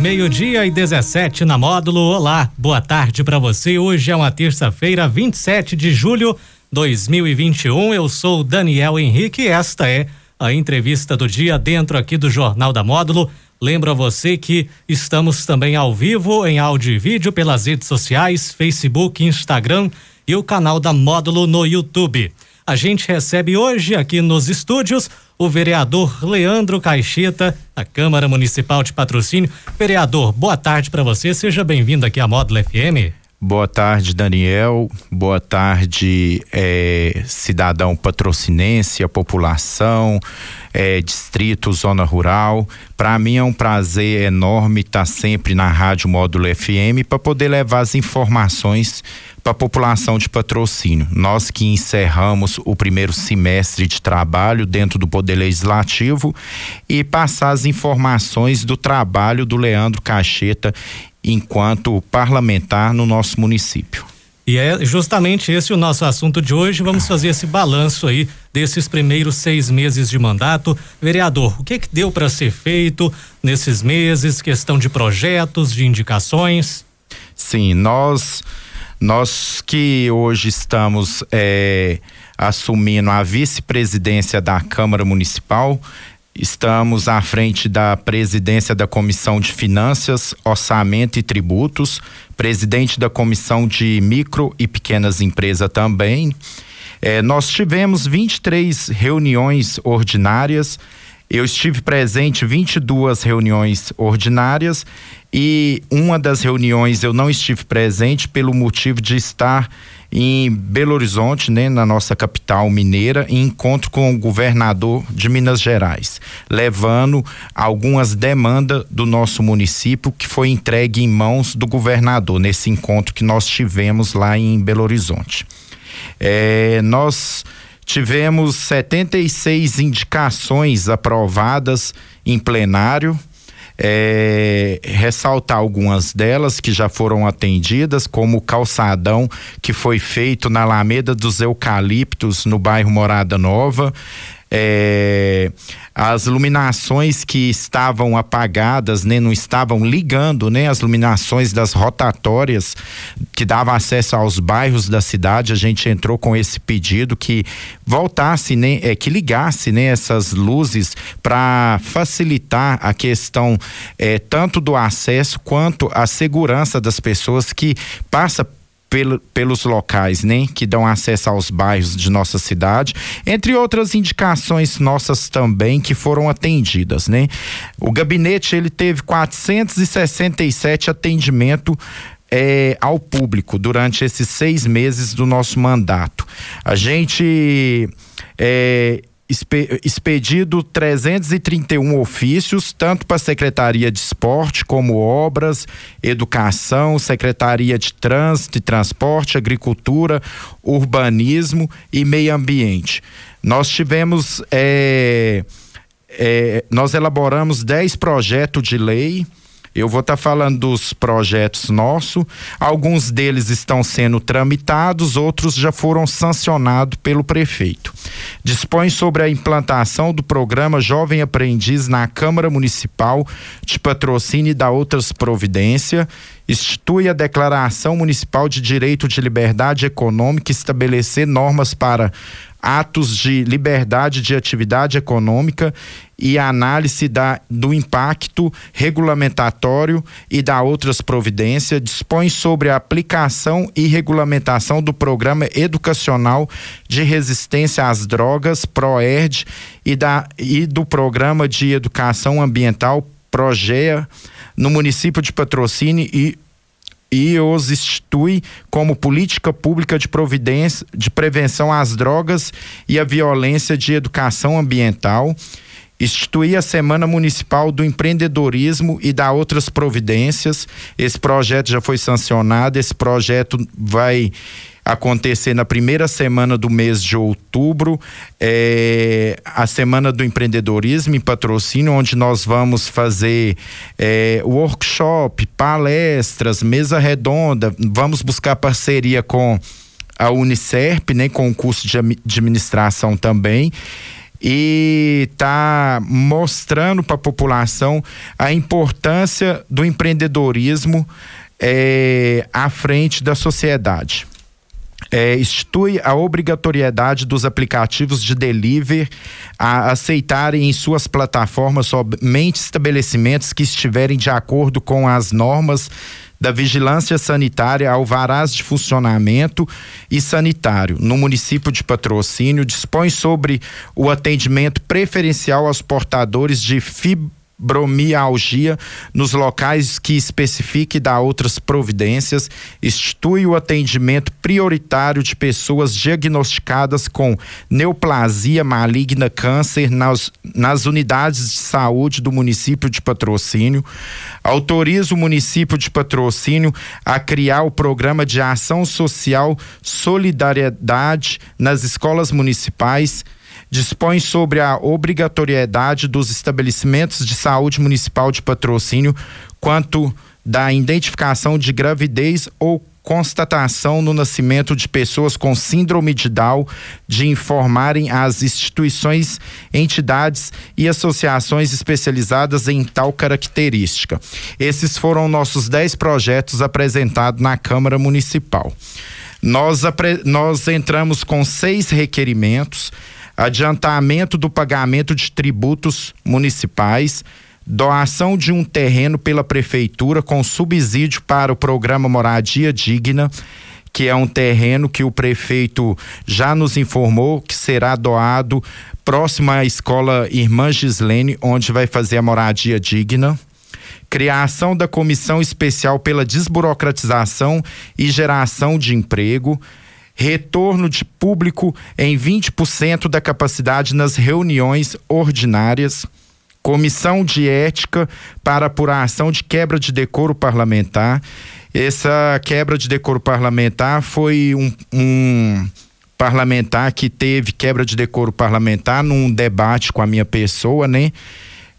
Meio-dia e 17 na módulo. Olá, boa tarde para você. Hoje é uma terça-feira, 27 de julho 2021. Eu sou Daniel Henrique e esta é a entrevista do dia dentro aqui do Jornal da Módulo. Lembro a você que estamos também ao vivo em áudio e vídeo pelas redes sociais, Facebook, Instagram e o canal da Módulo no YouTube. A gente recebe hoje aqui nos estúdios o vereador Leandro Caixeta, da Câmara Municipal de Patrocínio. Vereador, boa tarde para você. Seja bem-vindo aqui à Módulo FM. Boa tarde, Daniel. Boa tarde, é, cidadão patrocinense, a população, é, distrito, zona rural. Para mim é um prazer enorme estar sempre na Rádio Módulo FM para poder levar as informações para a população de patrocínio. Nós que encerramos o primeiro semestre de trabalho dentro do Poder Legislativo e passar as informações do trabalho do Leandro Cacheta enquanto parlamentar no nosso município. E é justamente esse o nosso assunto de hoje. Vamos fazer esse balanço aí desses primeiros seis meses de mandato. Vereador, o que que deu para ser feito nesses meses? Questão de projetos, de indicações? Sim, nós nós que hoje estamos é, assumindo a vice-presidência da Câmara Municipal, Estamos à frente da presidência da Comissão de Finanças, Orçamento e Tributos, presidente da Comissão de Micro e Pequenas Empresas também. É, nós tivemos 23 reuniões ordinárias. Eu estive presente 22 reuniões ordinárias e uma das reuniões eu não estive presente pelo motivo de estar em Belo Horizonte, né, na nossa capital mineira, em encontro com o governador de Minas Gerais, levando algumas demandas do nosso município que foi entregue em mãos do governador nesse encontro que nós tivemos lá em Belo Horizonte. É, nós tivemos 76 indicações aprovadas em plenário é, ressaltar algumas delas que já foram atendidas, como o calçadão que foi feito na Alameda dos Eucaliptos, no bairro Morada Nova. É, as iluminações que estavam apagadas, né, não estavam ligando, né, as iluminações das rotatórias que davam acesso aos bairros da cidade, a gente entrou com esse pedido que voltasse, né, é, que ligasse, né, essas luzes para facilitar a questão é, tanto do acesso quanto a segurança das pessoas que passa pelo, pelos locais, né, que dão acesso aos bairros de nossa cidade, entre outras indicações nossas também que foram atendidas, né? O gabinete ele teve 467 atendimento é, ao público durante esses seis meses do nosso mandato. A gente é, expedido 331 ofícios, tanto para a Secretaria de Esporte, como Obras, Educação, Secretaria de Trânsito e Transporte, Agricultura, Urbanismo e Meio Ambiente. Nós tivemos. É, é, nós elaboramos 10 projetos de lei eu vou estar tá falando dos projetos nossos. Alguns deles estão sendo tramitados, outros já foram sancionados pelo prefeito. Dispõe sobre a implantação do programa Jovem Aprendiz na Câmara Municipal de patrocínio e da outras providências. Institui a Declaração Municipal de Direito de Liberdade Econômica e estabelecer normas para atos de liberdade de atividade econômica e análise da, do impacto regulamentatório e da outras providências, dispõe sobre a aplicação e regulamentação do programa educacional de resistência às drogas, PROERD, e, da, e do programa de educação ambiental, PROGEA, no município de Patrocínio e e os institui como política pública de providência de prevenção às drogas e à violência de educação ambiental instituir a Semana Municipal do Empreendedorismo e dar outras providências. Esse projeto já foi sancionado, esse projeto vai acontecer na primeira semana do mês de outubro, é, a Semana do Empreendedorismo em patrocínio, onde nós vamos fazer é, workshop, palestras, mesa redonda, vamos buscar parceria com a Unicerp, né, com o curso de administração também e está mostrando para a população a importância do empreendedorismo é, à frente da sociedade. É, institui a obrigatoriedade dos aplicativos de delivery a aceitarem em suas plataformas somente estabelecimentos que estiverem de acordo com as normas da vigilância sanitária alvarás de funcionamento e sanitário no município de patrocínio dispõe sobre o atendimento preferencial aos portadores de fibra fibromialgia nos locais que especifique da outras providências, institui o atendimento prioritário de pessoas diagnosticadas com neoplasia maligna câncer nas, nas unidades de saúde do município de patrocínio, autoriza o município de patrocínio a criar o programa de ação social solidariedade nas escolas municipais dispõe sobre a obrigatoriedade dos estabelecimentos de saúde municipal de patrocínio quanto da identificação de gravidez ou constatação no nascimento de pessoas com síndrome de Down de informarem as instituições, entidades e associações especializadas em tal característica. Esses foram nossos 10 projetos apresentados na Câmara Municipal. Nós, nós entramos com seis requerimentos adiantamento do pagamento de tributos municipais, doação de um terreno pela prefeitura com subsídio para o programa Moradia Digna, que é um terreno que o prefeito já nos informou que será doado próximo à escola Irmã Gislene, onde vai fazer a moradia digna. Criação da comissão especial pela desburocratização e geração de emprego retorno de público em 20% da capacidade nas reuniões ordinárias, comissão de ética para apuração de quebra de decoro parlamentar. Essa quebra de decoro parlamentar foi um, um parlamentar que teve quebra de decoro parlamentar num debate com a minha pessoa, né?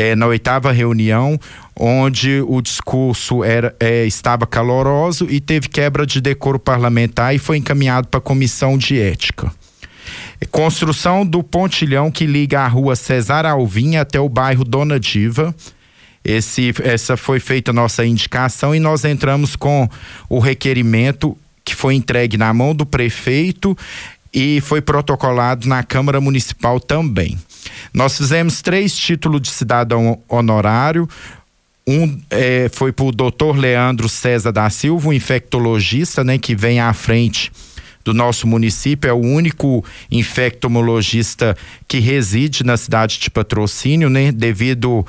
É, na oitava reunião, onde o discurso era, é, estava caloroso e teve quebra de decoro parlamentar e foi encaminhado para a comissão de ética. Construção do pontilhão que liga a rua Cesar Alvim até o bairro Dona Diva. Esse, essa foi feita a nossa indicação e nós entramos com o requerimento que foi entregue na mão do prefeito e foi protocolado na Câmara Municipal também. Nós fizemos três títulos de cidadão honorário, um é, foi para o doutor Leandro César da Silva, um infectologista, né, que vem à frente do nosso município, é o único infectomologista que reside na cidade de Patrocínio, né, devido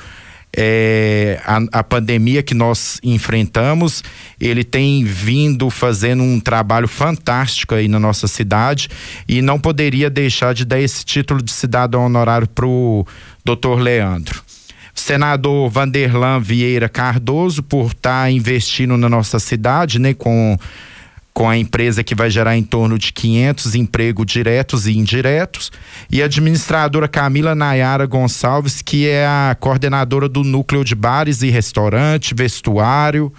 é, a, a, pandemia que nós enfrentamos, ele tem vindo fazendo um trabalho fantástico aí na nossa cidade e não poderia deixar de dar esse título de cidadão honorário para o doutor Leandro. Senador Vanderlan Vieira Cardoso por estar tá investindo na nossa cidade, né, com com a empresa que vai gerar em torno de 500 empregos diretos e indiretos, e a administradora Camila Nayara Gonçalves, que é a coordenadora do núcleo de bares e restaurante, vestuário,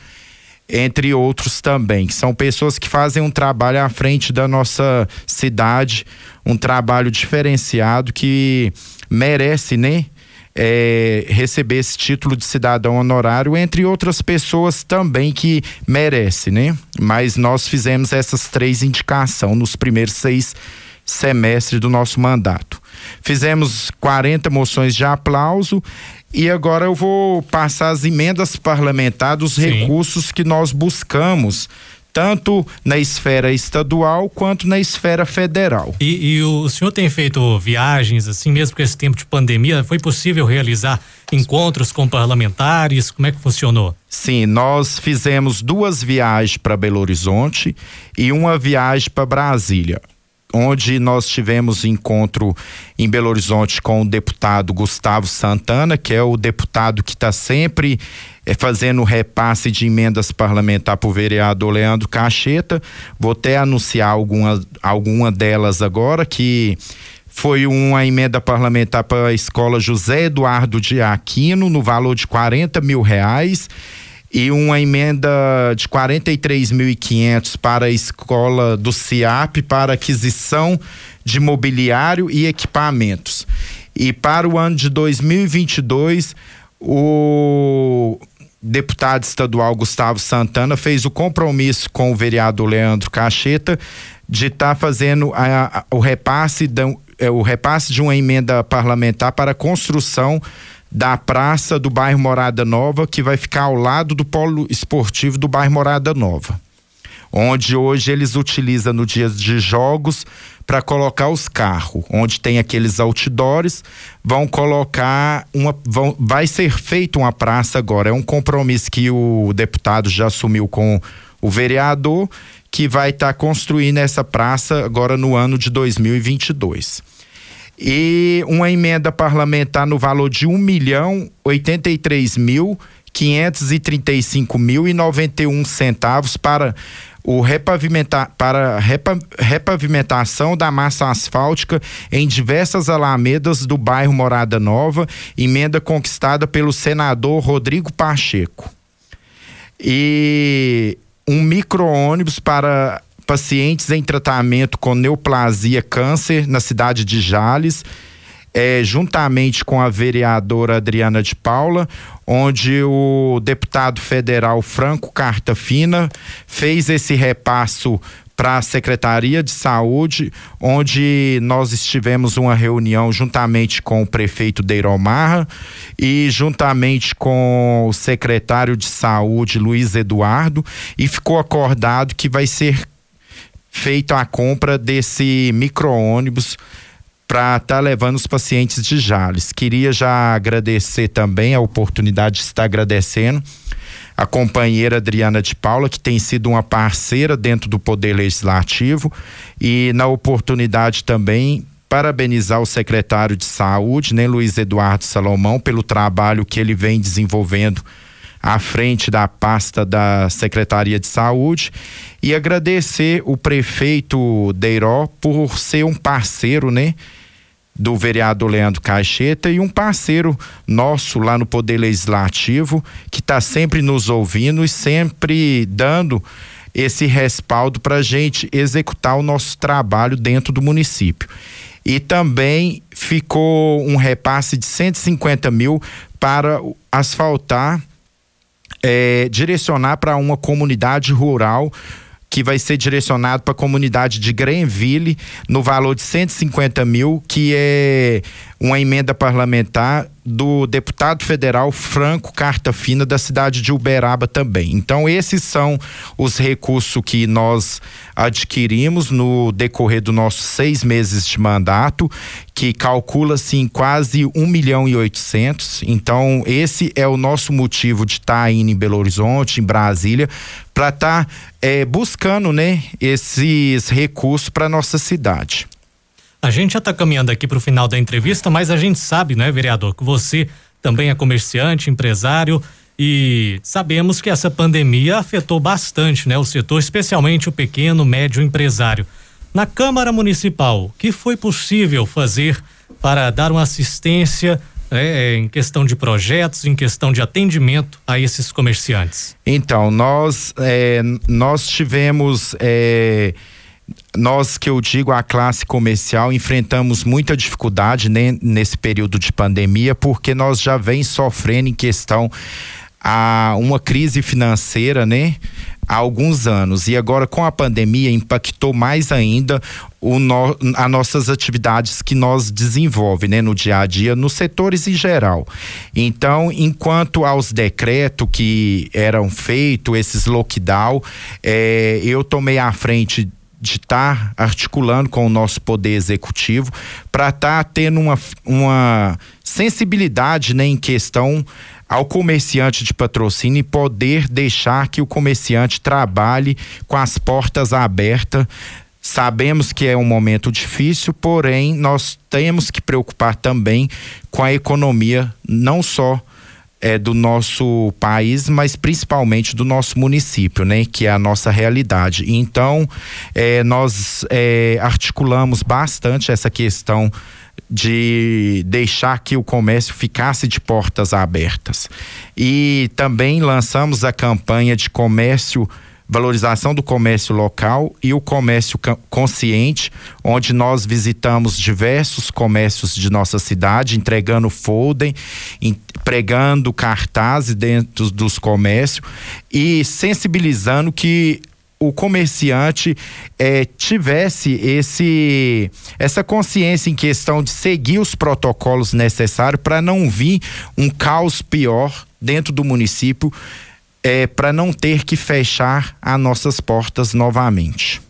entre outros também, que são pessoas que fazem um trabalho à frente da nossa cidade, um trabalho diferenciado que merece, né? É, receber esse título de cidadão honorário, entre outras pessoas também que merece, né? Mas nós fizemos essas três indicações nos primeiros seis semestres do nosso mandato. Fizemos 40 moções de aplauso e agora eu vou passar as emendas parlamentares dos Sim. recursos que nós buscamos tanto na esfera estadual quanto na esfera federal. E, e, o senhor tem feito viagens, assim, mesmo com esse tempo de pandemia, foi possível realizar encontros com parlamentares? Como é que funcionou? Sim, nós fizemos duas viagens para Belo Horizonte e uma viagem para Brasília onde nós tivemos encontro em Belo Horizonte com o deputado Gustavo Santana, que é o deputado que está sempre é, fazendo repasse de emendas parlamentar para o vereador Leandro Cacheta. Vou até anunciar alguma, alguma delas agora, que foi uma emenda parlamentar para a escola José Eduardo de Aquino, no valor de 40 mil reais e uma emenda de 43.500 para a escola do CIAP para aquisição de mobiliário e equipamentos. E para o ano de 2022, o deputado estadual Gustavo Santana fez o compromisso com o vereador Leandro Cacheta de estar tá fazendo a, a, o repasse da, é, o repasse de uma emenda parlamentar para a construção da praça do bairro Morada Nova, que vai ficar ao lado do polo esportivo do bairro Morada Nova. Onde hoje eles utilizam no dia de jogos para colocar os carros, onde tem aqueles outdoors, vão colocar uma. Vão, vai ser feita uma praça agora. É um compromisso que o deputado já assumiu com o vereador, que vai estar tá construindo essa praça agora no ano de 2022 e uma emenda parlamentar no valor de um milhão oitenta e três mil quinhentos e trinta e cinco mil e noventa e um centavos para o repavimentar para repa, repavimentação da massa asfáltica em diversas alamedas do bairro Morada Nova, emenda conquistada pelo senador Rodrigo Pacheco. E um micro-ônibus para pacientes em tratamento com neoplasia câncer na cidade de Jales, é, juntamente com a vereadora Adriana de Paula, onde o deputado federal Franco Carta Fina fez esse repasso para a Secretaria de Saúde, onde nós estivemos uma reunião juntamente com o prefeito Deiromarra e juntamente com o secretário de Saúde Luiz Eduardo e ficou acordado que vai ser feito a compra desse micro-ônibus para estar tá levando os pacientes de Jales. Queria já agradecer também a oportunidade de estar agradecendo a companheira Adriana de Paula, que tem sido uma parceira dentro do Poder Legislativo, e na oportunidade também parabenizar o secretário de Saúde, né, Luiz Eduardo Salomão, pelo trabalho que ele vem desenvolvendo à frente da pasta da Secretaria de Saúde e agradecer o prefeito Deiró por ser um parceiro, né? do vereador Leandro Caixeta e um parceiro nosso lá no Poder Legislativo que está sempre nos ouvindo e sempre dando esse respaldo para a gente executar o nosso trabalho dentro do município. E também ficou um repasse de 150 mil para asfaltar é, direcionar para uma comunidade rural que vai ser direcionado para a comunidade de Greenville no valor de 150 mil, que é uma emenda parlamentar do deputado federal Franco Carta Fina da cidade de Uberaba também. Então esses são os recursos que nós adquirimos no decorrer dos nossos seis meses de mandato, que calcula-se em quase um milhão e oitocentos. Então esse é o nosso motivo de estar tá indo em Belo Horizonte, em Brasília, para estar tá, é, buscando, né, esses recursos para nossa cidade. A gente já está caminhando aqui para o final da entrevista, mas a gente sabe, né, vereador, que você também é comerciante, empresário e sabemos que essa pandemia afetou bastante, né, o setor, especialmente o pequeno, médio empresário. Na Câmara Municipal, o que foi possível fazer para dar uma assistência é, em questão de projetos, em questão de atendimento a esses comerciantes? Então, nós, é, nós tivemos. É nós que eu digo a classe comercial enfrentamos muita dificuldade né, nesse período de pandemia porque nós já vem sofrendo em questão a uma crise financeira, né? Há alguns anos e agora com a pandemia impactou mais ainda o no, as nossas atividades que nós desenvolve, né, no dia a dia, nos setores em geral. Então, enquanto aos decretos que eram feitos, esses lockdown, é, eu tomei à frente de estar articulando com o nosso poder executivo para estar tá tendo uma, uma sensibilidade né, em questão ao comerciante de patrocínio e poder deixar que o comerciante trabalhe com as portas abertas. Sabemos que é um momento difícil, porém nós temos que preocupar também com a economia, não só é, do nosso país, mas principalmente do nosso município, né? Que é a nossa realidade. Então, é, nós é, articulamos bastante essa questão de deixar que o comércio ficasse de portas abertas. E também lançamos a campanha de comércio valorização do comércio local e o comércio consciente, onde nós visitamos diversos comércios de nossa cidade, entregando folder, pregando cartazes dentro dos comércios e sensibilizando que o comerciante é, tivesse esse essa consciência em questão de seguir os protocolos necessários para não vir um caos pior dentro do município, é, para não ter que fechar as nossas portas novamente.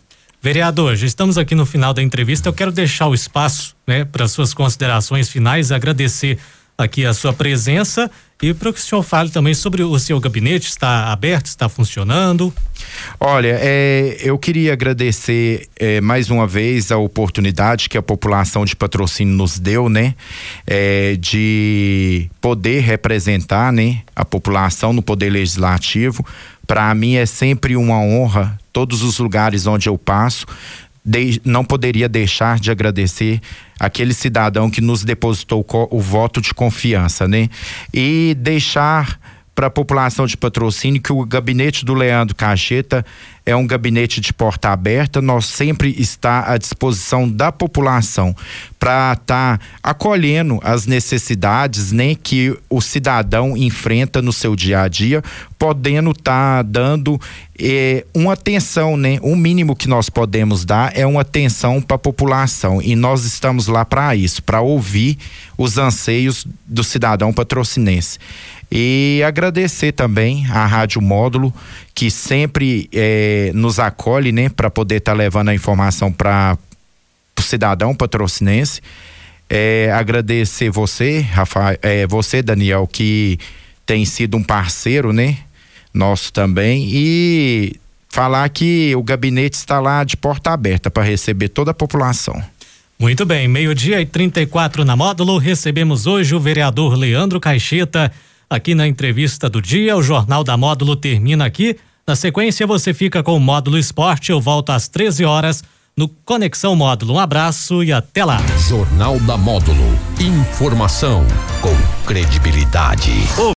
Vereador, já estamos aqui no final da entrevista. Eu quero deixar o espaço né, para suas considerações finais, agradecer aqui a sua presença e para que o senhor fale também sobre o seu gabinete, está aberto, está funcionando? Olha, é, eu queria agradecer é, mais uma vez a oportunidade que a população de patrocínio nos deu, né? É, de poder representar, né? A população no poder legislativo. Para mim é sempre uma honra, todos os lugares onde eu passo, de, não poderia deixar de agradecer aquele cidadão que nos depositou o voto de confiança, né? E deixar para a população de patrocínio que o gabinete do Leandro Cacheta é um gabinete de porta aberta, nós sempre está à disposição da população para estar tá acolhendo as necessidades né, que o cidadão enfrenta no seu dia a dia, podendo estar tá dando eh, uma atenção, né? O mínimo que nós podemos dar é uma atenção para a população e nós estamos lá para isso, para ouvir os anseios do cidadão patrocinense. E agradecer também à Rádio Módulo, que sempre é, nos acolhe, né, para poder estar tá levando a informação para o cidadão patrocinense. É, agradecer você, Rafael, é, você, Daniel, que tem sido um parceiro, né? Nosso também. E falar que o gabinete está lá de porta aberta para receber toda a população. Muito bem, meio-dia e 34 na módulo. Recebemos hoje o vereador Leandro Caixeta aqui na entrevista do dia. O Jornal da Módulo termina aqui. Na sequência, você fica com o Módulo Esporte. Eu volto às 13 horas no Conexão Módulo. Um abraço e até lá. Jornal da Módulo. Informação com credibilidade.